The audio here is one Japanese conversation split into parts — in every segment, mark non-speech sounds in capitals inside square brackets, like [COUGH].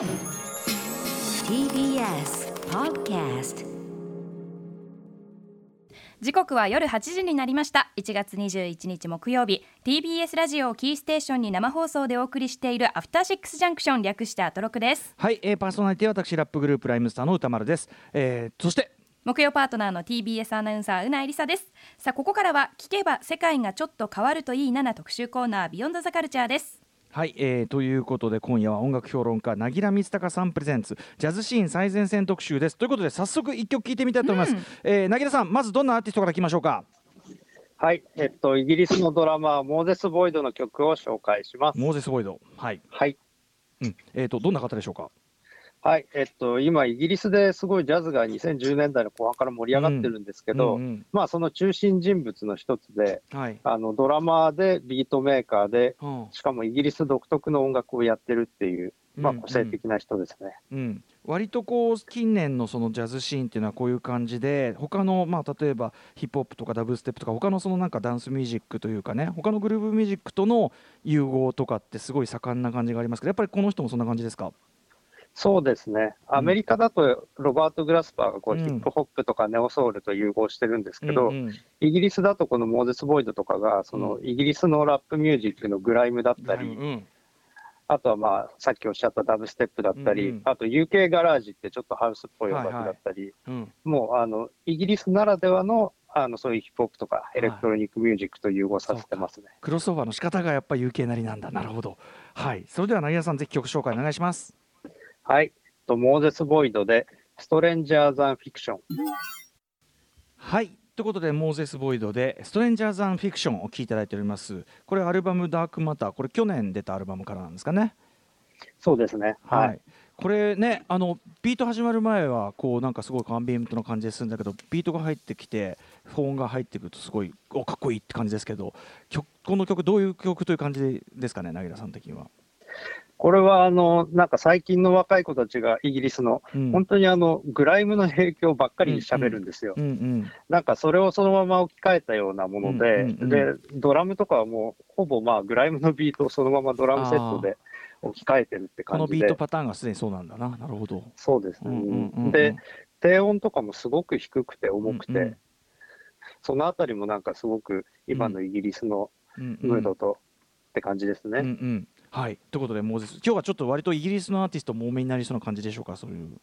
TBS Podcast 時刻は夜8時になりました。1月21日木曜日。TBS ラジオをキーステーションに生放送でお送りしているアフターシックスジャンクション略してアトロクです。はい、えー、パーソナリティは私ラップグループライムスターの歌丸です、えー、そして木曜パートナーの TBS アナウンサーうなえりさです。さあここからは聞けば世界がちょっと変わるといいなな特集コーナービヨンドザカルチャーですはい、えー、ということで今夜は音楽評論家凪良光隆さんプレゼンツジャズシーン最前線特集です。ということで早速一曲聴いてみたいと思います、うん。えー、凪良さんまずどんなアーティストからいきましょうか？はい、えっと、イギリスのドラマー、モーゼス・ボイドの曲を紹介します。モーゼス・ボイド。はい、はい。うん、えー、とどんな方でしょうか？はい、えっと、今、イギリスですごいジャズが2010年代の後半から盛り上がってるんですけど、うんうんまあ、その中心人物の一つで、はい、あの、ドラマーで、ビートメーカーで、うん。しかもイギリス独特の音楽をやってるっていう、まあ、うん。個性的な人ですね。うん、割とこう近年のそのジャズシーンっていうのはこういう感じで他のまあ例えばヒップホップとかダブステップとか他のそのなんかダンスミュージックというかね他のグルーブミュージックとの融合とかってすごい盛んな感じがありますけどやっぱりこの人もそんな感じですか？そうですね。アメリカだと、ロバート・グラスパーがこう、うん。ヒップホップとかネオソウルと融合してるんですけど、うんうん。イギリスだとこのモーゼス・ボイドとかが、その、うイギリスのラップミュージックのグライムだったり、うんあとはまあ、さっきおっしゃったダブステップだったり、うんうん。あと UK ガラージってちょっとハウスっぽい音楽だったり、うんもうあのイギリスならではのあのそういうヒップホップとかエレクトロニックミュージックと融合させてますね。クロスオーバーの仕方がやっぱり UK なりなんだ。なるほど。はい。それでは凪良さんぜひ曲紹介お願いしますはい。とモーゼス・ボイドで Stranger Than Fiction。はいということでモーゼス・ボイドで「 Stranger Than Fiction」を聴いていただいておりますこれアルバム「 Dark Matter」これ去年出たアルバムからなんですかねそうですね。はい、はい。これねあのビート始まる前はこうなんかすごいアンビエントな感じでするんだけどビートが入ってきてフォンが入ってくるとすごいおかっこいいって感じですけど曲この曲どういう曲という感じですかね凪良さん的には。これはあのなんか最近の若い子たちがイギリスのうん。本当にあのグライムの影響ばっかり喋るんですよ。うんうんなんかそれをそのまま置き換えたようなもので、うんうんうん。で、ドラムとかはもうほぼまあグライムのビートをそのままドラムセットで置き換えてるってこの感じで。ビートパターンがすでにそうなんだな。なるほど。そうですね、うんうんうんうん。で、低音とかもすごく低くて重くて、うんうん。そのあたりもなんかすごく今のイギリスのムードとって感じですね。うんうんはい。ということでモーゼス。今日はちょっと割とイギリスのアーティストも多めになりそうな感じでしょうか？そういう。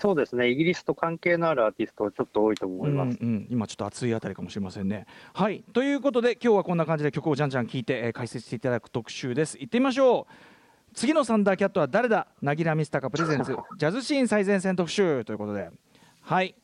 そうですね、イギリスと関係のあるアーティストはちょっと多いと思います。うんうん、今ちょっと熱いあたりかもしれませんね。はい。ということで今日はこんな感じで曲をじゃんじゃん聴いて、えー解説していただく特集です。行ってみましょう。次のサンダーキャットは誰だ？凪良ミスタカプレゼンツ。[LAUGHS] ジャズシーン最前線特集。ということで。はい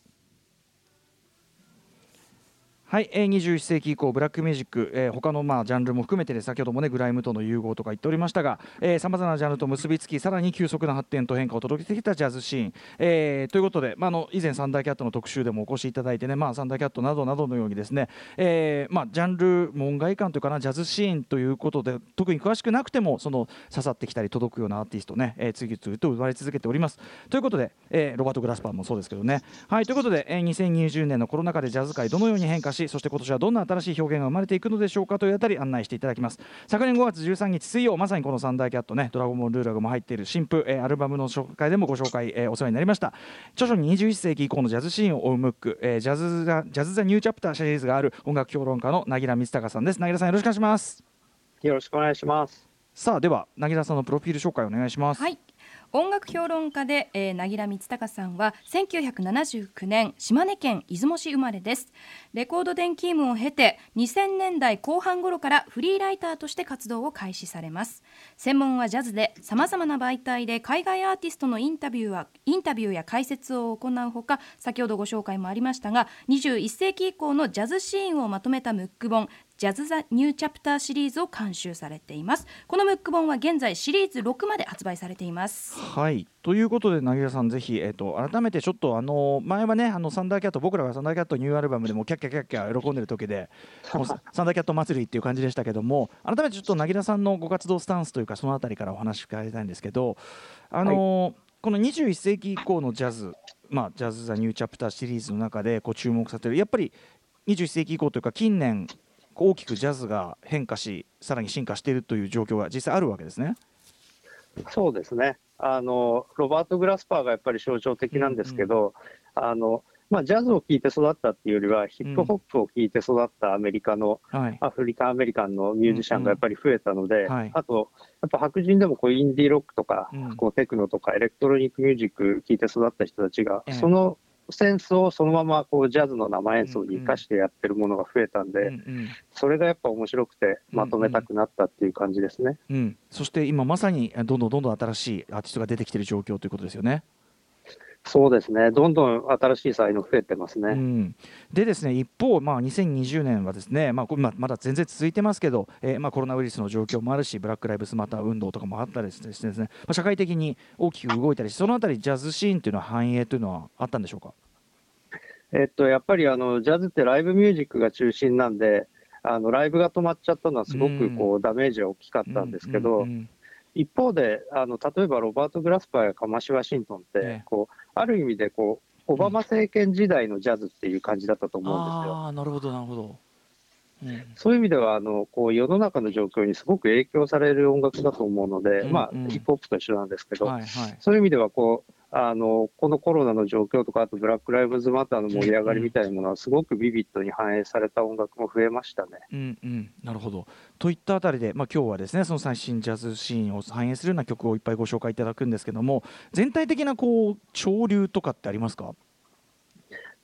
はい、えー、21世紀以降ブラックミュージック、えー、他のまあジャンルも含めてで先ほどもねグライムとの融合とか言っておりましたがさまざまなジャンルと結びつきさらに急速な発展と変化を届けてきたジャズシーン、えーということで、まあ、あの以前サンダーキャットの特集でもお越しいただいてね、まあ、サンダーキャットなどなどのようにですね、えーまあ、ジャンル門外観というかなジャズシーンということで特に詳しくなくてもその刺さってきたり届くようなアーティストね、えー、次々と生まれ続けております。ということで、えーロバート・グラスパーもそうですけどね。はいということで、えー2020年のコロナ禍でジャズ界どのように変化しそして今年はどんな新しい表現が生まれていくのでしょうかというあたり案内していただきます。昨年5月13日水曜まさにこのサンダーキャットねドラゴンボールルーラグも入っている新譜、えーアルバムの紹介でもご紹介、えーお世話になりました。著書に21世紀以降のジャズシーンを追うムック、えージャズザジャズ・ザ・ニューチャプターシリーズがある音楽評論家の凪良光隆さんです。凪良さんよろしくお願いします。よろしくお願いします。さあでは凪良さんのプロフィール紹介お願いします。はい音楽評論家で、えー、凪良光隆さんは1979年島根県出雲市生まれです。レコード電気務を経て2000年代後半頃からフリーライターとして活動を開始されます。専門はジャズでさまざまな媒体で海外アーティストのインタビューはインタビューや解説を行うほか先ほどご紹介もありましたが21世紀以降のジャズシーンをまとめたムック本ジャズ・ザ・ニューチャプターシリーズを監修されています。このムック本は現在シリーズ6まで発売されています。はい。ということで柳樂さんぜひ、えー、と改めてちょっとあの前はねあのサンダーキャット僕らがサンダーキャットニューアルバムでもキャッキャキャッキャ喜んでる時でサンダーキャット祭りっていう感じでしたけども改めてちょっと柳樂さんのご活動スタンスというかそのあたりからお話伺いたいんですけどあの、この21世紀以降のジャズまあジャズ・ザ・ニューチャプターシリーズの中でこう注目されてるやっぱり21世紀以降というか近年大きくジャズが変化しさらに進化しているという状況が実際あるわけですね。そうですね。あのロバート・グラスパーがやっぱり象徴的なんですけど、あのまあ、ジャズを聴いて育ったっていうよりは、ヒップホップを聴いて育ったアメリカの、はい。アフリカンアメリカンのミュージシャンがやっぱり増えたので、うん。はい。あと、やっぱ白人でもこうインディーロックとか、うん。こうテクノとかエレクトロニックミュージック聴いて育った人たちが、ええ。そのセンスをそのままこうジャズの生演奏に生かしてやってるものが増えたんで、うんうんそれがやっぱ面白くてまとめたくなったっていう感じですね。うん、そして今まさにどんどんどんどん新しいアーティストが出てきている状況ということですよね。そうですね、どんどん新しい才能増えてますね。うん、でですね一方、まあ、2020年はですね、まあ、まあまだ全然続いてますけど、えーまあ、コロナウイルスの状況もあるしブラック・ライブズ・マター運動とかもあったりしてですね、まあ、社会的に大きく動いたりしそのあたりジャズシーンというのは繁栄というのはあったんでしょうか？えっと、やっぱりあのジャズってライブミュージックが中心なんで、あのライブが止まっちゃったのはすごくこうダメージは大きかったんですけうどん、うん一方であの例えばロバート・グラスパーやカマシ・ワシントンっええ。てこうある意味でこうオバマ政権時代のジャズっていう感じだったと思うんですよ。ああなるほどなるほど。うんそういう意味ではあのこう世の中の状況にすごく影響される音楽だと思うので、うんまあうんヒップホップと一緒なんですけど、はいはいそういう意味ではこうこのコロナの状況とかあとブラック・ライブズ・マターの盛り上がりみたいなものはすごくビビッドに反映された音楽も増えましたね。うんうん、なるほど。といったあたりで、まあ、今日はですねその最新ジャズシーンを反映するような曲をいっぱいご紹介いただくんですけども全体的なこう潮流とかってありますか？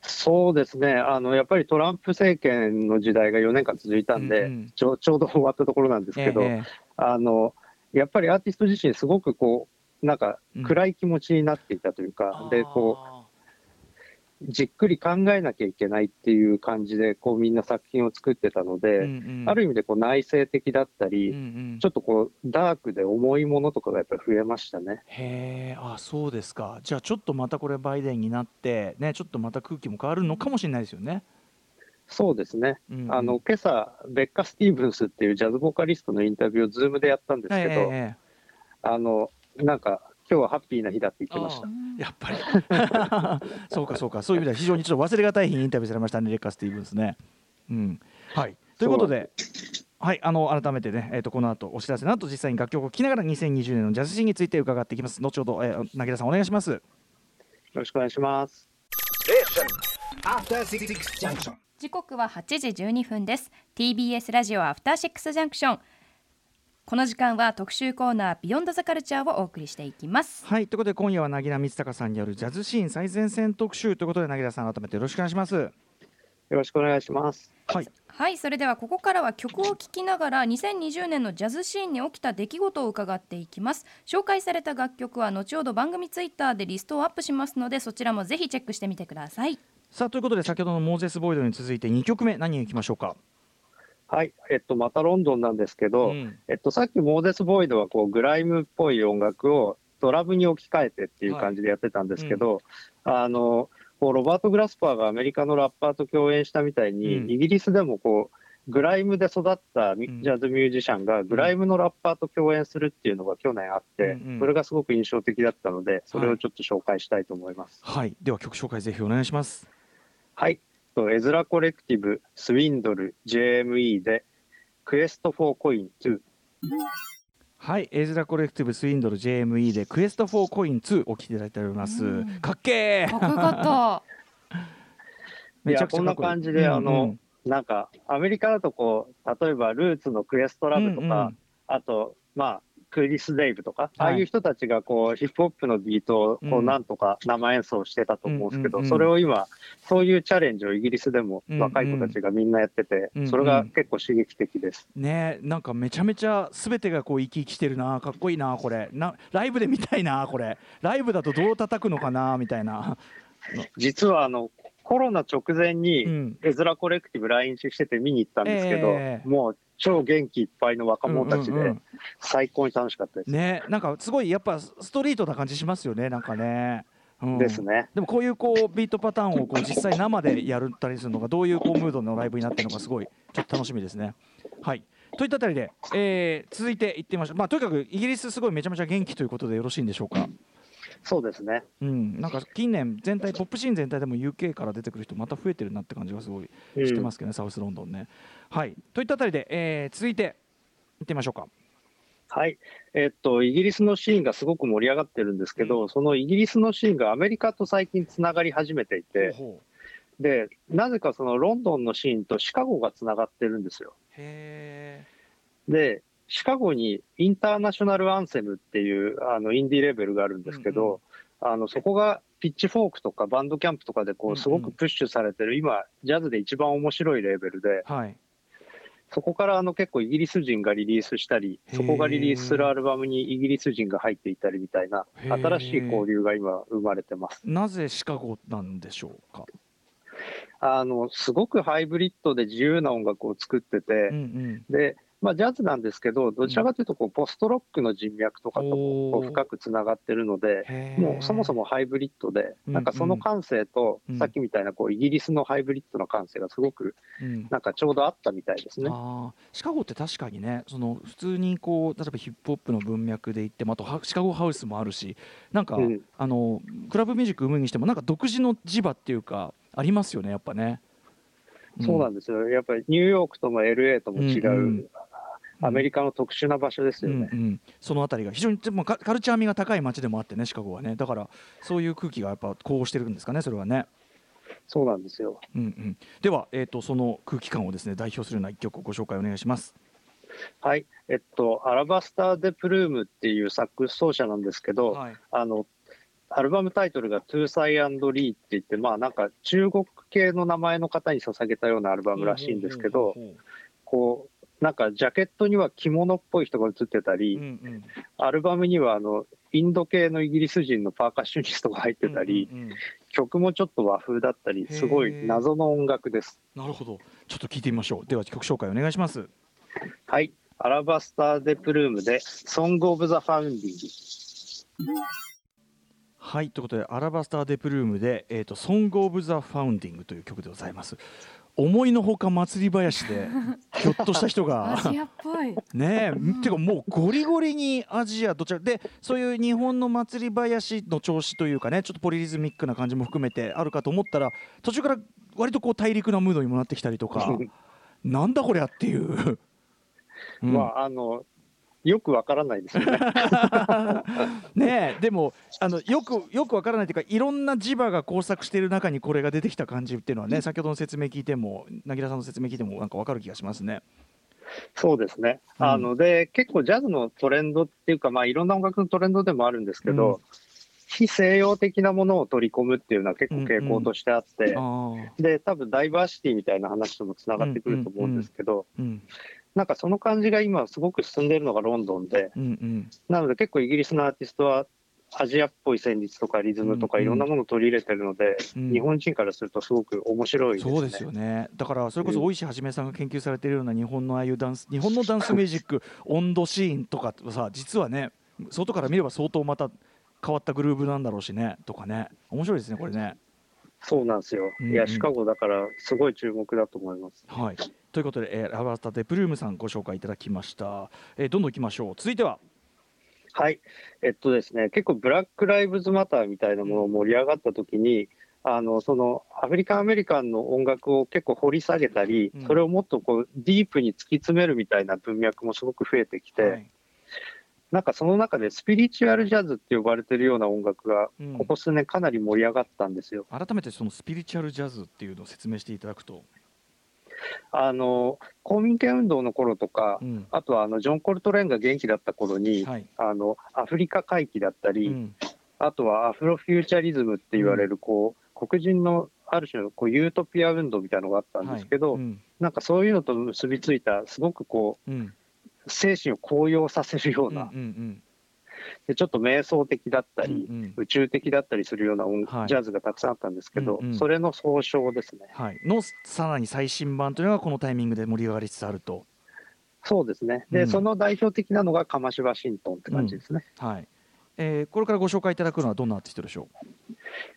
そうですね。あのやっぱりトランプ政権の時代が4年間続いたんで、うんうん。ちょ [LAUGHS] ちょうど終わったところなんですけど、ええ。あのやっぱりアーティスト自身すごくこうなんかうん暗い気持ちになっていたというか、でこうじっくり考えなきゃいけないっていう感じでこうみんな作品を作ってたので、うんうん。ある意味でこう内省的だったり、うんうん。ちょっとこうダークで重いものとかがやっぱり増えましたね。へえあそうですか。じゃあちょっとまたこれバイデンになってねちょっとまた空気も変わるのかもしれないですよね。そうですね。うんうん。あの今朝ベッカ・スティーブンスっていうジャズボーカリストのインタビューをズームでやったんですけど、えええ。あのなんか今日はハッピーな日だって言ってました。えやっぱり [LAUGHS] そうかそうかそういう意味では非常にちょっと忘れがたい日にインタビューされましたねレッカー・スティーブンスね。うんはい、ということで。はい、あの改めてね、えー、とこの後お知らせの後実際に楽曲を聴きながら2020年のジャズシーンについて伺っていきます。後ほど、えー、なぎらさんお願いします。よろしくお願いします。時刻は8時12分です TBS ラジオアフターシックスジャンクションこの時間は特集コーナービヨンドザカルチャーをお送りしていきますはい、ということで今夜はなぎら光隆さんによるジャズシーン最前線特集ということでなぎらさん改めてよろしくお願いします。よろしくお願いします。はい、はいそれではここからは曲を聴きながら2020年のジャズシーンに起きた出来事を伺っていきます紹介された楽曲は後ほど番組ツイッターでリストをアップしますのでそちらもぜひチェックしてみてくださいさあということで先ほどのモーゼス・ボイドに続いて2曲目何に行きましょうか？はい、えっと、またロンドンなんですけど、うん。えっと、さっきモーゼス・ボイドはこうグライムっぽい音楽をドラムに置き換えてっていう感じでやってたんですけど、あのこうロバート・グラスパーがアメリカのラッパーと共演したみたいに、うん。イギリスでもこうグライムで育ったジャズミュージシャンがグライムのラッパーと共演するっていうのが去年あって、うんうん。それがすごく印象的だったので、それをちょっと紹介したいと思います。はい、では曲紹介ぜひお願いします。はい。とエズラコレクティブ、スウィンドル、JME で、 Quest for Coin 2。はい、エズラコレクティブスインドル JME で Quest for Coin 2お聴きいただいております。うん。かっけー！かっこよかった。いや、こんな感じで、あの、うん。なんか、アメリカだとこう、例えばルーツのクエストラブとか、うんうん。あと、まあ、クリス・デイブとか、はい。ああいう人たちがこうヒップホップのビートをこううん。なんとか生演奏してたと思うんですけど、それを今、そういうチャレンジをイギリスでも若い子たちがみんなやってて、それが結構刺激的です。ねなんかめちゃめちゃすべてがこう生き生きしてるなかっこいいなこれ。なライブで見たいなこれ。ライブだとどう叩くのかなみたいな、実はあのコロナ直前に、うん、エズラコレクティブ来日してて見に行ったんですけど、ええ。もう超元気いっぱいの若者たちでうんうんうん最高に楽しかったです。ねなんかすごいやっぱストリートな感じしますよねなんかね、うん、ですね。でもこういうこうビートパターンをこう実際生でやるったりするのがどういうこうムードのライブになってるのかすごいちょっと楽しみですね。はいといったあたりで、えー続いていってみましょう、まあ、とにかくイギリスすごいめちゃめちゃ元気ということでよろしいんでしょうか？そうですね。うん、なんか近年全体ポップシーン全体でも UK から出てくる人また増えてるなって感じがすごいしてますけどね、サウスロンドンね。はいといったあたりで、えー続いていってみましょうか。はい。えっと、イギリスのシーンがすごく盛り上がってるんですけど、そのイギリスのシーンがアメリカと最近つながり始めていて、ほで、なぜかそのロンドンのシーンとシカゴがつながってるんですよ。うへで、シカゴにインターナショナルアンセムっていうあのインディーレベルがあるんですけど、あのそこがピッチフォークとかバンドキャンプとかでこうんううん。すごくプッシュされてる、今、ジャズで一番面白いレーベルで、えはい。そこからあの結構イギリス人がリリースしたり、そこがリリースするアルバムにイギリス人が入っていたりみたいな、新しい交流が今、生まれてます。なぜシカゴなんでしょうか？あのすごくハイブリッドで自由な音楽を作ってて、うんうん。でまあ、ジャズなんですけど、どちらかというとこうポストロックの人脈とかと深くつながってるので、もうそもそもハイブリッドで、うんなんかその感性とうん、さっきみたいなこうイギリスのハイブリッドの感性がすごくうん。なんかちょうどあったみたいですね。あー。シカゴって確かにねその普通にこう例えばヒップホップの文脈で言ってもあとはシカゴハウスもあるしなんか、うん。あのクラブミュージック生むにしてもなんか独自の磁場っていうかありますよねやっぱね。そうなんですよ。やっぱりニューヨークとも LA とも違う、うんうんアメリカの特殊な場所ですよね。うんうん、そのあたりが非常にでもカカルチャー味が高い街でもあってねシカゴはねだからそういう空気がやっぱこうしてるんですかねそれはね。そうなんですよ。うんうん、では、えー、とその空気感をですね代表するような一曲ご紹介お願いします。はい。えっと、アラバスター・デ・プルームっていうサックス奏者なんですけど、はい、あの、アルバムタイトルがトゥーサイリーって言って、まあなんか中国系の名前の方に捧げたようなアルバムらしいんですけど、こう、なんかジャケットには着物っぽい人が写ってたり、ほううんうんアルバムにはあの、インド系のイギリス人のパーカッショニストが入ってたり、うんうんうん曲もちょっと和風だったり、すごい謎の音楽です。なるほどちょっと聞いてみましょうでは曲紹介お願いします。はい。アラバスター・デ・プルームで、ソング・オブ・ザ・ファウンディング。はいということでアラバスター・デ・プルームで「えー、とソング・オブ・ザ・ファウンディング」という曲でございます。思いのほか祭り林で [LAUGHS] ひょっとした人がアジアっぽい。ねえ、てかもうゴリゴリにアジアどちらでそういう日本の祭り林の調子というかねちょっとポリリズミックな感じも含めてあるかと思ったら途中から割とこう大陸なムードにもなってきたりとか [LAUGHS] なんだこりゃっていう。うんまあ、あの、よくわからないですよね。[LAUGHS] ねえでもあのよくよくわからないというかいろんな磁場が交錯している中にこれが出てきた感じっていうのはね先ほどの説明聞いても凪良さんの説明聞いてもなんかわかる気がしますね。そうですね。うん。あの、で、結構ジャズのトレンドっていうか、まあ、いろんな音楽のトレンドでもあるんですけど、うん。非西洋的なものを取り込むっていうのは結構傾向としてあって、あーで、多分ダイバーシティみたいな話ともつながってくると思うんですけど、うんなんかその感じが今すごく進んでいるのがロンドンで、うんうん。なので結構イギリスのアーティストはアジアっぽい旋律とかリズムとかうんいろんなものを取り入れてるので、うん。日本人からするとすごく面白いですね。そうですよね。だからそれこそ大石はじめさんが研究されているような日本のああいうダンス日本のダンスミュージック温度シーンとかさ実はね外から見れば相当また変わったグルーブなんだろうしねとかね。面白いですねこれね。そうなんですよ。うんうん。いや、シカゴだからすごい注目だと思います。はい、ということで、えーラバスタ・デ・プルームさんご紹介いただきました、えーどんどんいきましょう。続いては。はい。えっとですね、結構ブラック・ライブズ・マターみたいなものを盛り上がった時に、あの、そのアフリカン・アメリカンの音楽を結構掘り下げたり、うん。それをもっとこうディープに突き詰めるみたいな文脈もすごく増えてきて、はい。なんかその中でスピリチュアルジャズって呼ばれてるような音楽がうん。ここ数年かなり盛り上がったんですよ。改めてそのスピリチュアルジャズっていうのを説明していただくと、あの、公民権運動の頃とか、うん。あとはあのジョン・コルトレーンが元気だった頃に、はい。あのアフリカ回帰だったり、うん。あとはアフロフューチャリズムって言われる、こう、黒人のある種のこうユートピア運動みたいなのがあったんですけど、はい。うん。なんかそういうのと結びついた、すごくこうん。う、精神を高揚させるような、うんうんでちょっと瞑想的だったり、うんうん。宇宙的だったりするような音、はい。ジャズがたくさんあったんですけど、うんうん。それの総称ですね。はい、のさらに最新版というのがこのタイミングで盛り上がりつつあると、そうですね。で、うん。その代表的なのがカマシワシントンって感じですね。はい。えーこれからご紹介いただくのはどんなアーティストでしょ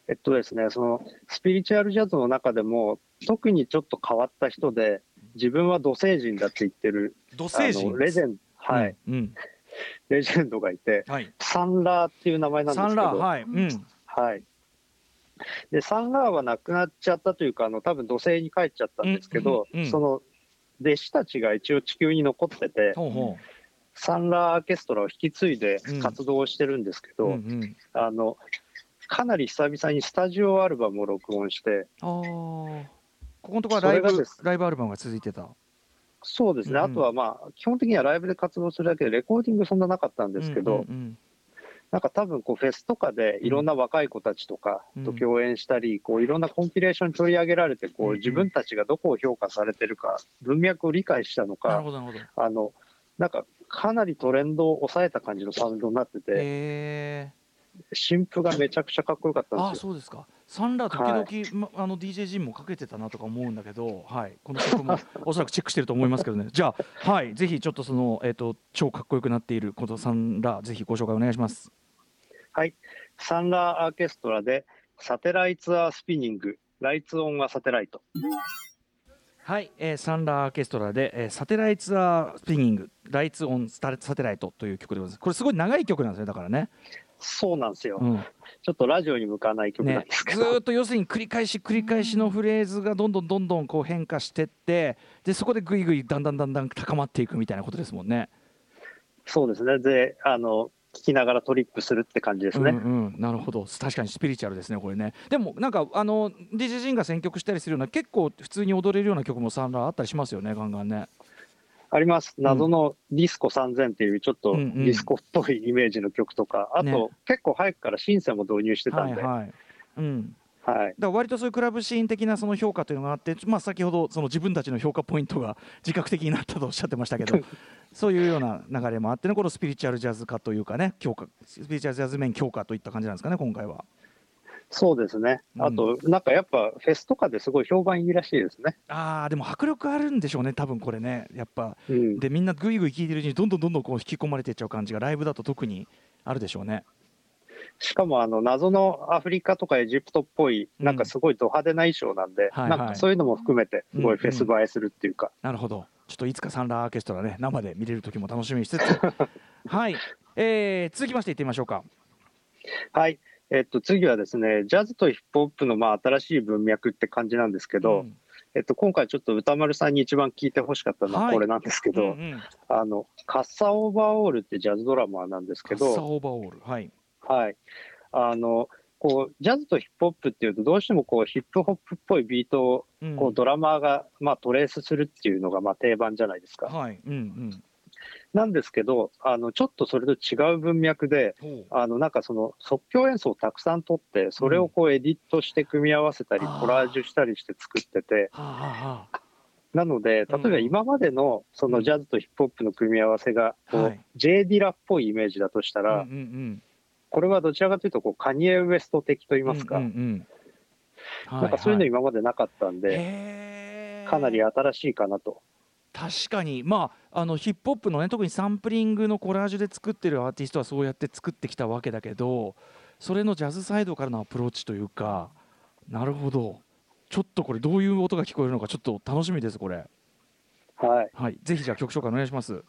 えっとですね、そのスピリチュアルジャズの中でも、特にちょっと変わった人で、自分は土星人だって言ってる、う土あ星人？のレジェンド、はい、うんうんレジェンドがいて、はい、サンラーっていう名前なんですけど、サンラーはい、うん。はい。で、サンラーは亡くなっちゃったというか、あの多分土星に帰っちゃったんですけど、うんうんうん。その弟子たちが一応地球に残ってて、サンラーアーケストラを引き継いでうん。活動をしてるんですけど、うんうん。あのかなり久々にスタジオアルバムを録音して、ここのところはライブライブアルバムが続いてた。そうですね、うんあとはまあ、基本的にはライブで活動するだけで、レコーディングそんななかったんですけど、なんか多分こうフェスとかでいろんな若い子たちとかと共演したり、こういろんなコンピレーション取り上げられて、こう自分たちがどこを評価されてるか、文脈を理解したのか。あのなんかかなりトレンドを抑えた感じのサウンドになってて、へ新譜がめちゃくちゃかっこよかったー、あんですよ。そうですか。サンラー時々、まあの DJ ジンもかけてたなとか思うんだけど、はい、この曲も [LAUGHS] おそらくチェックしてると思いますけどね。じゃあ、はい、ぜひちょっとそのえっ、と超かっこよくなっているこのサンラーぜひご紹介お願いします。はい、サンラーアーケストラでサテライツ・アー・スピニング、ライツ・オン・はサテライト。はい、えーサンラーアーケストラで、えーサテライツアースピニングライツオンスタサテライトという曲でございます。これすごい長い曲なんですねだからね。そうなんですよ、うん、ちょっとラジオに向かない曲なんねですけど、ずーっと要するに繰り返し繰り返しのフレーズがどんどんどんどんこう変化してってでそこでぐいぐいだんだんだんだん高まっていくみたいなことですもんね。そうですね、であの聞きながらトリップするって感じですね。うんうん、なるほど。確かにスピリチュアルですねこれね。でもなんかあの DJ ジンが選曲したりするような結構普通に踊れるような曲もサンラーあったりしますよねガンガンね。あります、謎のディスコ3000っていう、ちょっとデうんうん。ィスコっぽいイメージの曲とか、あと、ね。結構早くからシンセも導入してたんで、はいはい。はい。うん、だから割とそういうクラブシーン的なその評価というのがあって、まあ、先ほどその自分たちの評価ポイントが自覚的になったとおっしゃってましたけど [LAUGHS] そういうような流れもあってのこのスピリチュアルジャズ化というかね強化スピリチュアルジャズ面強化といった感じなんですかね今回は。そうですね、うん。あと、なんかやっぱフェスとかですごい評判いいらしいですね。あーでも迫力あるんでしょうね多分これね。やっぱ。うん、でみんなぐいぐい聴いてるうちにどんどんどんどんこう引き込まれていっちゃう感じがライブだと特にあるでしょうね。しかもあの謎のアフリカとかエジプトっぽい、うん。なんかすごいド派手な衣装なんで、はいはい。なんかそういうのも含めて、すごいフェス映えするっていうか、なるほど。ちょっといつかサンラーアーケストラね、生で見れる時も楽しみにしつつ、[LAUGHS] はい、えー、続きましていってみましょうか。はい、えっと、次はですね、ジャズとヒップホップのまあ新しい文脈って感じなんですけど、うんえっと、今回ちょっと歌丸さんに一番聞いてほしかったのははいこれなんですけど、うんうんあの、カッサ・オーバーオールってジャズドラマーなんですけカッサど、オーバーオール、はい。はい。あの、こう、ジャズとヒップホップっていうと、どうしてもこう、ヒップホップっぽいビートを、うんこう、ドラマーが、まあ、トレースするっていうのが、まあ、定番じゃないですか。はい、うんうん。なんですけど、あの、ちょっとそれと違う文脈で、あの、なんかその、即興演奏をたくさん取って、それをこう、エディットして組み合わせたり、コラージュしたりして作ってて、なので、例えば今までのそのジャズとヒップホップの組み合わせが、J・ ディラっぽいイメージだとしたあ、ら、これはどちらかというと、こう、カニエ・ウエスト的と言いますか、なんかそういうのは今までなかったんいで、かなり新しいかなと。確かに、まあ、あのヒップホップのね特にサンプリングのコラージュで作ってるアーティストはそうやって作ってきたわけだけどそれのジャズサイドからのアプローチというかなるほど。ちょっとこれどういう音が聞こえるのかちょっと楽しみですこれ。はい。はい。ぜひじゃあ曲紹介お願いします。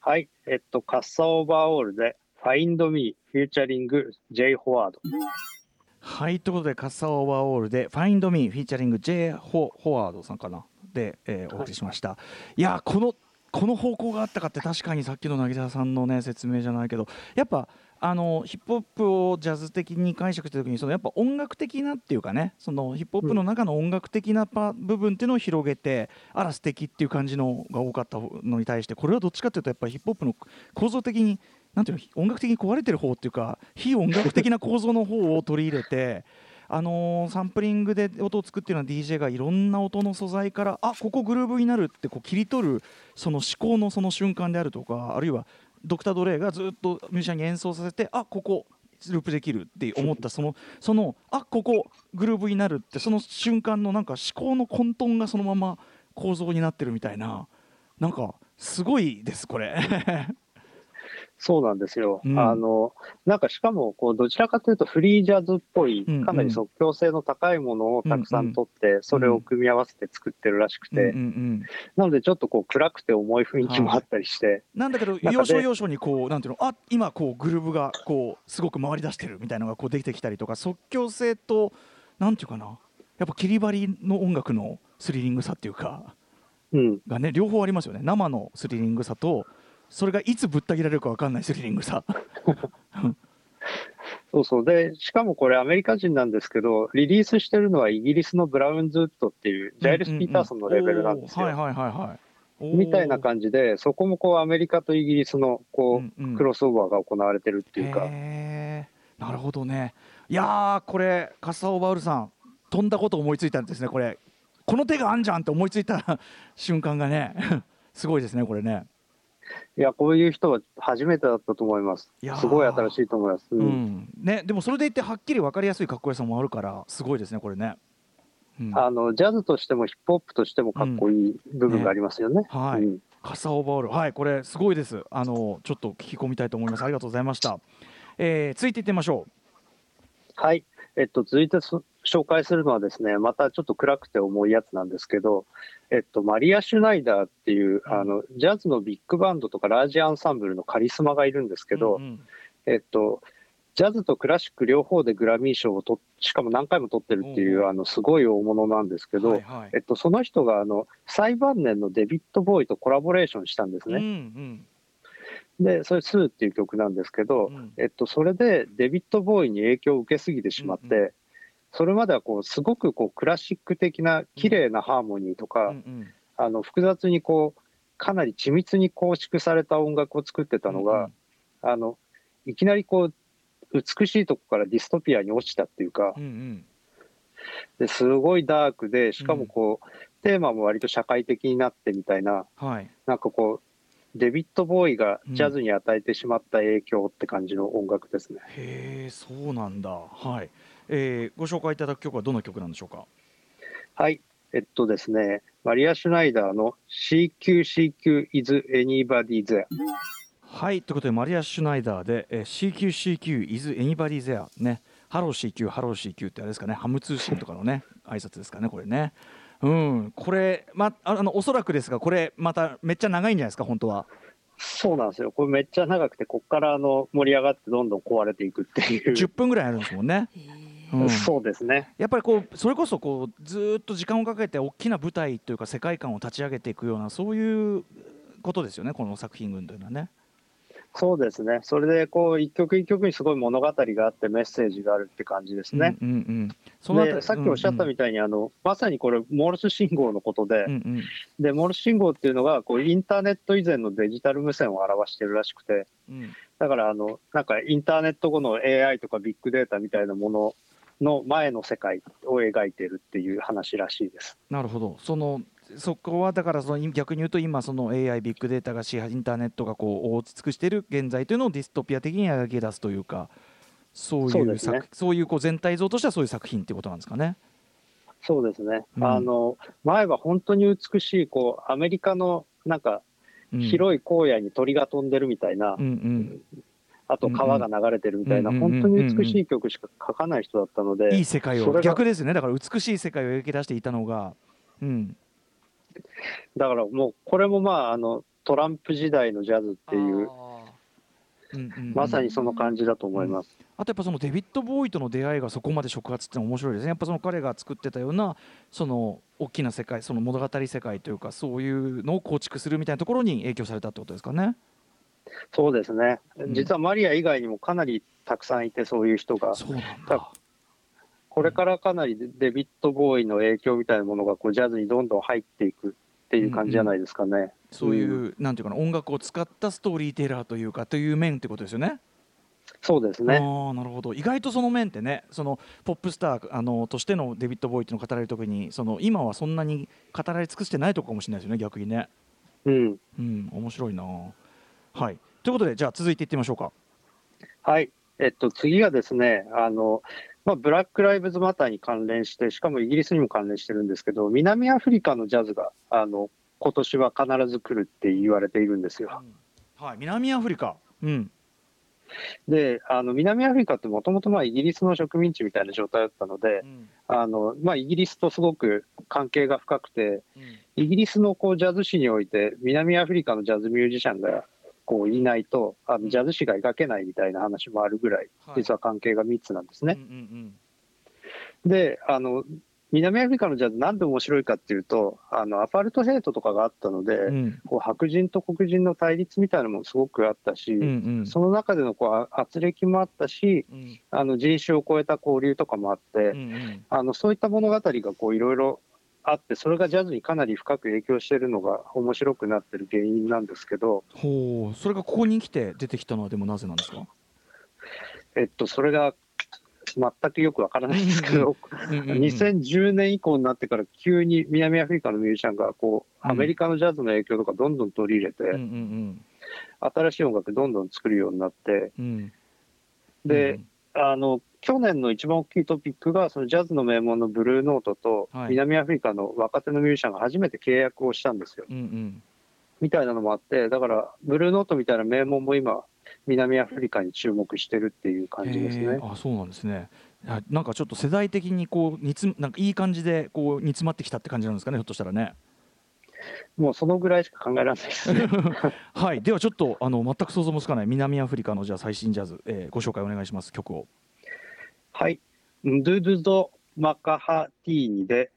はい。えっと、カッサ・オーバーオールで、Find Me、フューチャリング、J・ フォワード。はい。ということでカッサオーバーオールで「Find Me」フィーチャリング J・ ホフォワードさんかなで、えーお送りしました、い、やこのこの方向があったかって確かにさっきの渚さんのね説明じゃないけどやっぱあのヒップホップをジャズ的に解釈した時にそのやっぱ音楽的なっていうかねそのヒップホップの中の音楽的なパ部分っていうのを広げて、あら素敵っていう感じのが多かったのに対してこれはどっちかっていうとやっぱヒップホップの構造的になんていうの音楽的に壊れてる方っていうか非音楽的な構造の方を取り入れて。あのーサンプリングで音を作ってるような DJ がいろんな音の素材からあここグルーブになるってこう切り取るその思考のその瞬間であるとかあるいはドクター・ドレイがずっとミュージシャンに演奏させてあここループできるって思ったそのそのあここグルーブになるってその瞬間のなんか思考の混沌がそのまま構造になってるみたいななんかすごいですこれ。そうなんですよ。うん。あの、なんかしかも、こう、どちらかというとフリージャズっぽいかなり即興性の高いものをたくさん取って、それを組み合わせて作ってるらしくて、なのでちょっとこう、暗くて重い雰囲気もあったりして、なんだけど要所要所にこうなんていうのあ今こうグルーブがこうすごく回り出してるみたいなのがこうできてきたりとか即興性となんていうかな。やっぱ切り張りの音楽のスリリングさっていうか。うん、がね両方ありますよね。生のスリリングさとそれがいつぶった切られるかわかんないスリリングさ。[LAUGHS] そうそう。で、しかもこれアメリカ人なんですけど、リリースしてるのはイギリスのブラウンズウッドっていう、ジャイルス・ピーターソンのレベルなんですよ。おーはいはいはいはい。おーみたいな感じで、そこもこうアメリカとイギリスのこうんうん。うクロスオーバーが行われてるっていうか、なるほどね。いやーこれカスタオバウルさん飛んだこと思いついたんですねこれ。この手があんじゃんって思いついた [LAUGHS] 瞬間がねすごいですねこれねいや、こういう人は初めてだったと思います。いやー。すごい新しいと思います。ううん。んねでもそれでいってはっきり分かりやすいかっこよさもあるからすごいですねこれね、うん、あのジャズとしてもヒップホップとしてもかっこいい部分がありますよね。はい。うん。カサオバウル。はいこれすごいです。あのちょっと聞き込みたいと思います。ありがとうございました、えー、続いていってみましょはい。えっと、続いてそ紹介するのはですね、またちょっと暗くて重いやつなんですけど、えっと、マリア・シュナイダーっていう、あの、ジャズのビッグバンドとかラージアンサンブルのカリスマがいるんですけうど、うんうん。えっと、ジャズとクラシック両方でグラミー賞をとしかも何回も取ってるっていう、あの、すごい大物なんですけど、はいはい。えっと、その人が、あの、最晩年のデビッド・ボーイとコラボレーションしたんですうんうね。んで、それ、スーっていう曲なんですけど、うん。えっと、それでデビッド・ボーイに影響を受けすぎてしまって、うんそれまではこうすごくこうクラシック的な綺麗なハーモニーとか、うんうん。あの複雑にこうかなり緻密に構築された音楽を作ってたのが、あのいきなりこう美しいとこからディストピアに落ちたっていうかうんうん。ですごいダークでしかもこう、テーマも割と社会的になってみたいなはい。なんかこうデビッド・ボウイがジャズに与えてしまった影響って感じの音楽ですね。へえそうなんだ。はい、えー、ご紹介いただく曲はどの曲なんでしょうか？はい。えっとですね、マリア・シュナイダーの CQCQ is anybody there。はい。ということでマリア・シュナイダーで、えー、CQCQ is anybody there ね。 Hello CQ Hello CQ ってあれですかね。ハム通信とかのね挨拶ですかねこれねうんこれまああのおそらくですがこれまためっちゃ長いんじゃないですか本当はそうなんですよ。これめっちゃ長くて、こっからあの盛り上がってどんどん壊れていくっていう。10分ぐらいあるんですもんね、うんそうですね。やっぱりこうそれこそこうずーっと時間をかけて大きな舞台というか世界観を立ち上げていくようなそういうことですよねこの作品群というのはね。そうですね。それでこう一曲一曲にすごい物語があってメッセージがあるって感じですね。うんうんうん、そのあたりでさっきおっしゃったみたいに、あのまさにこれモールス信号のことで、うんうんでモールス信号っていうのがこうインターネット以前のデジタル無線を表してるらしくてうんだからあのなんかインターネット後の AI とかビッグデータみたいなものの前の世界を描いてるっていう話らしいです。なるほどそのそこはだからその逆に言うと今その AI ビッグデータが支配インターネットがこう覆い尽くしている現在というのをディストピア的に描き出すというかそういうそうね。作そういうこう全体像としてはそういう作品っていうことなんですかね。そうですね。うん。あの前は本当に美しいこうアメリカのなんかうん、広い荒野に鳥が飛んでるみたいな、うんうん。あと川が流れてるみたいな、うんうん本当に美しい曲しか書かない人だったので、いい世界を逆ですね。だから美しい世界を描き出していたのが、うん、だからもうこれもまああのトランプ時代のジャズっていううんうんうんまさにその感じだと思います。あとやっぱそのデビッド・ボーイとの出会いがそこまで触発ってのは面白いですねやっぱその彼が作ってたようなその大きな世界その物語世界というかそういうのを構築するみたいなところに影響されたってことですかね。そうですねん。実はマリア以外にもかなりたくさんいてそういう人が、そうなんだだ。これからかなりデビッド・ボーイの影響みたいなものがこうジャズにどんどん入っていくっていう感じじゃないですかね。そういう、なんていうかな音楽を使ったストーリーテラーというかという面ってことですよね。そうですね。ああなるほど意外とその面ってねそのポップスターあのとしてのデビッド・ボーイっていうのを語られる時にその今はそんなに語られ尽くしてないとこかもしれないですよね逆にね。うん。うん面白いな。はいということでじゃあ続いていってみましょうか。はい。えっと、次がですね、あの、まあ、ブラック・ライブズ・マターに関連して、しかもイギリスにも関連してるんですけど、南アフリカのジャズが、あの、今年は必ず来るって言われているんですよ。はい南アフリカ。うんで、あの、南アフリカってもともとまあイギリスの植民地みたいな状態だったので、うんあの、まあ、イギリスとすごく関係が深くて、イギリスのこうジャズ史において、南アフリカのジャズミュージシャンがこういないと、あのジャズ史が描けないみたいな話もあるぐらい、実は関係が密なんですね。うんうんで、あの、南アフリカのジャズなんで面白いかっていうと、あの、アパルトヘイトとかがあったので、うん。こう白人と黒人の対立みたいなのもすごくあったし、うんうん。その中でのこうあ圧力もあったし、うん。あの人種を超えた交流とかもあって、うんうん。あのそういった物語がこういろいろあって、それがジャズにかなり深く影響しているのが面白くなってる原因なんですけど、ほうそれがここに来て出てきたのはでもなぜなんですか？えっと、それが全くよくわからないんですけど、うんうんうん2010年以降になってから急に南アフリカのミュージシャンがこううん。アメリカのジャズの影響とかどんどん取り入れて、うんうん新しい音楽どんどん作るようになって、で、あの去年の一番大きいトピックが、そのジャズの名門のブルーノートとはい。南アフリカの若手のミュージシャンが初めて契約をしたんですよ。うんうん。みたいなのもあって、だからブルーノートみたいな名門も今、南アフリカに注目してるっていう感じですね。あそうなんですね。なんかちょっと世代的にこう煮つなんかいい感じでこう煮詰まってきたって感じなんですかねひょっとしたらね。もうそのぐらいしか考えられないですね。[LAUGHS] はい。ではちょっとあの全く想像もつかない南アフリカのじゃあ最新ジャズ、えーご紹介お願いします曲をはい。ンドゥドゥド・マカハティーニで、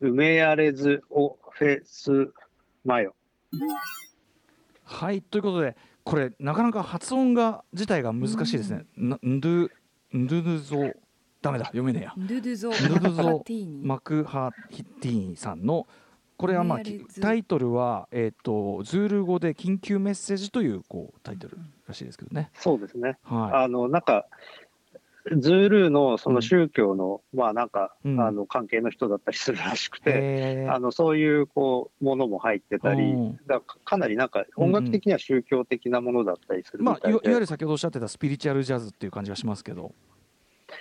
ウメヤレズ・オフェス・マヨ。はいということでこれなかなか発音が自体が難しいですね、なンドゥンドゥドゥゾダメだ読めねえやドゥドゥゾドゥドゥゾティーニマクハヒティーンさんのこれはまあタイトルは、えー、とズール語で緊急メッセージというこうタイトルらしいですけどね。そうですね。はあの、なんか、ズールーのその宗教の、まあなんか、うん。あの関係の人だったりするらしくい、て、あのそういうこうものも入ってたりうん、だからかなりなんか音楽的には宗教的なものだったりするみまあ、たいわいわゆる先ほどおっしゃってたスピリチュアルジャズっていう感じがしますけど、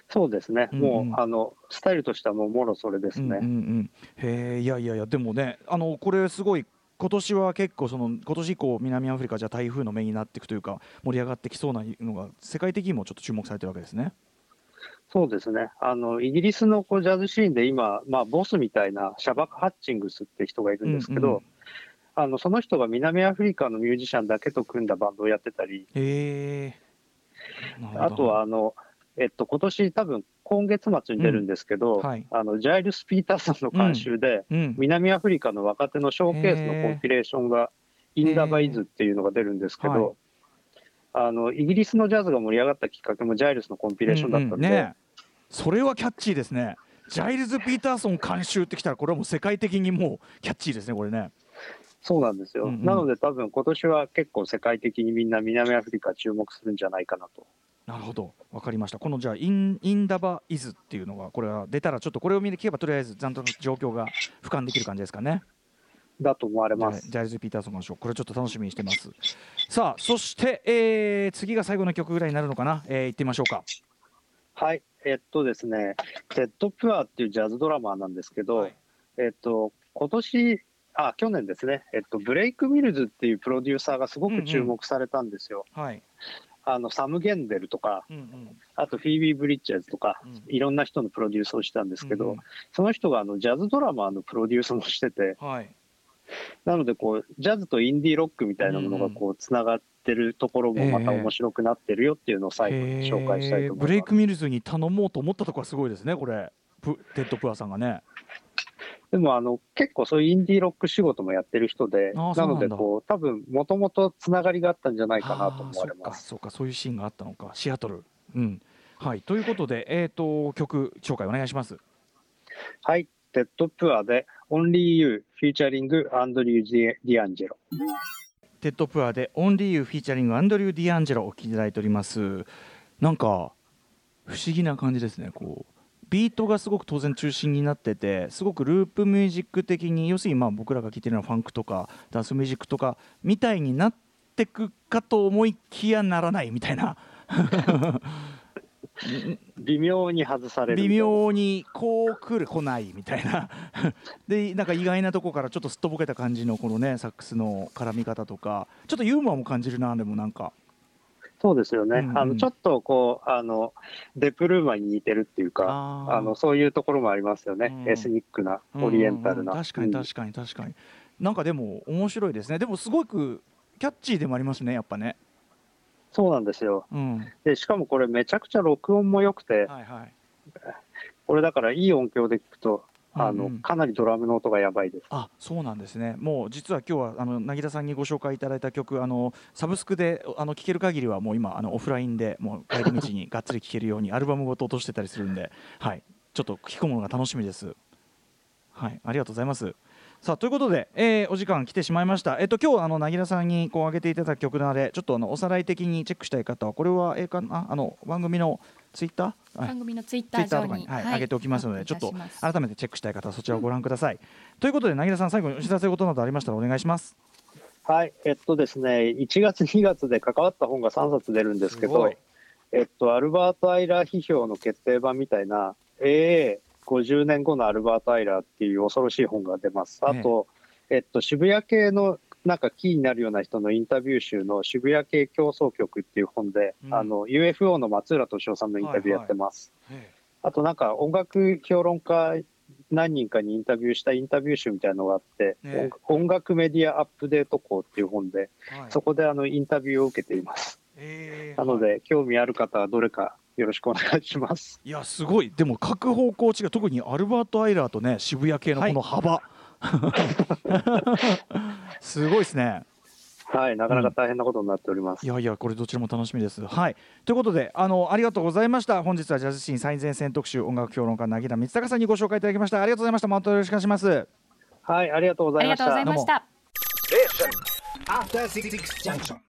そうですね、うんもう、うんあのスタイルとしてはもうもろそれですね。うんうんうん、へえいやいやいやでもねあのこれすごい今年は結構その今年以降南アフリカじゃ台風の目になっていくというか盛り上がってきそうなのが世界的にもちょっと注目されてるわけですね。そうですね。あの、イギリスのこうジャズシーンで今、まあ、ボスみたいなシャバク・ハッチングスって人がいるんですけど、その人が南アフリカのミュージシャンだけと組んだバンドをやってたり、あとは、あの、えっと、今年多分今月末に出るんですけど、うん。はい。あの、ジャイルス・ピーターソンの監修で、うん、南アフリカの若手のショーケースのコンピレーションが、インダバイズっていうのが出るんですけど、はいあの、イギリスのジャズが盛り上がったきっかけもジャイルスのコンピレーションだったんで、うんうんねそれはキャッチーですね。ジャイルズ・ピーターソン監修ってきたらこれはもう世界的にもうキャッチーですねこれね。そうなんですよ。うんうんなので多分今年は結構世界的にみんな南アフリカ注目するんじゃないかなと。なるほどわかりましたこのじゃあインインダバイズっていうのがこれは出たらちょっとこれを見に聞けばとりあえず残との状況が俯瞰できる感じですかね。だと思われます。イジャイルズ・ピーターソン監修これちょっと楽しみにしてます。さあそして、えー次が最後の曲ぐらいになるのかな、えー、行ってみましょうか。はい。えっとですね、テッド・プアっていうジャズドラマーなんですけど、はいえっと、今年、あ、去年ですね、えっと、ブレイク・ミルズっていうプロデューサーがすごく注目されたんですよ。はいあの、サム・ゲンデルとか、うんうんあとフィービー・ブリッジェズとか、うんいろんな人のプロデュースをしたんですけど、うんうんその人があのジャズドラマーのプロデュースもしてて、はいなのでこう、ジャズとインディーロックみたいなものがこうつながってるところもまた面白くなってるよっていうのを最後に紹介したいと思います。へーブレイク・ミルズに頼もうと思ったところはすごいですねこれプテッド・プアさんがね。でもあの結構そういうインディーロック仕事もやってる人で、なのでこう多分もともとつながりがあったんじゃないかなと思われます。そうかそうかそういうシーンがあったのかシアトル。うんはいということで、えー、と曲紹介お願いします。はい、テッドプアで Only You featuring アンドリュー・ディアンジェロ。テッドプアで Only You featuring アンドリュー・ディアンジェロお聴きいただいております。なんか不思議な感じですね。こうビートがすごく当然中心になっててすごくループミュージック的に要するにまあ僕らが聴いてるのはファンクとかダンスミュージックとかみたいになってくかと思いきやならないみたいな。[LAUGHS] 微妙に外される。微。妙にこう来る来ないみたいな [LAUGHS] でなんか意外なとこからちょっとすっとぼけた感じのこのねサックスの絡み方とかちょっとユーモアも感じるなでもなんかそうですよね。うんうんあのちょっとこうあのデプルーマに似てるっていうか、あのそういうところもありますよね。うんエスニックなオリエンタルな。うんうん確かに確かに確かに、なんかでも面白いですねでもすごくキャッチーでもありますねやっぱねそうなんですよ。うんでしかもこれめちゃくちゃ録音も良くて、はいはいこれだからいい音響で聞くと、あの、うんうんかなりドラムの音がやばいです。あそうなんですねもう実は今日はあの凪田さんにご紹介いただいた曲あのサブスクであの聴ける限りはもう今あのオフラインでもう帰り道に [LAUGHS] がっつり聴けるようにアルバムごと落としてたりするんで、はい、ちょっと聴くものが楽しみです。はい、ありがとうございます。さあということで、えーお時間来てしまいました。えっと今日あの凪田さんにこう上げていただく曲のあれちょっとあのおさらい的にチェックしたい方はこれはえーかなあの番組のツイッター、はい。番組のツイッターー上に、とかに、はい上げておきますので、ちょっと改めてチェックしたい方はそちらをご覧ください。ということで、凪田さん、最後にお知らせ事などありましたらお願いします。はい、えっとですね、1月、2月で関わった本が3冊出るんですけどえっと、アルバート・アイラー批評の決定版みたいな、AA50 年後のアルバート・アイラーっていう恐ろしい本が出ます。あと、えっと、渋谷系のなんかキーになるような人のインタビュー集の渋谷系競争局っていう本で、うん。あの UFO の松浦敏夫さんのインタビューやってます。あとなんか音楽評論家何人かにインタビューしたインタビュー集みたいなのがあって、ね音音楽メディアアップデート校っていう本で、はい。そこであのインタビューを受けています。えーなので、興味ある方はどれかよろしくお願いします。いやすごい。でも各方向違う特にアルバート・アイラーとね渋谷系のこの幅、[LAUGHS] すごいですね。はい、なかなか大変なことになっております。いやいやこれどちらも楽しみです。はい。ということであのありがとうございました。本日はジャズシーン最前線特集音楽評論家凪田光隆さんにご紹介いただきました。ありがとうございました。またよろしくお願いします。はい、ありがとうございました。ありがとうござい。ました。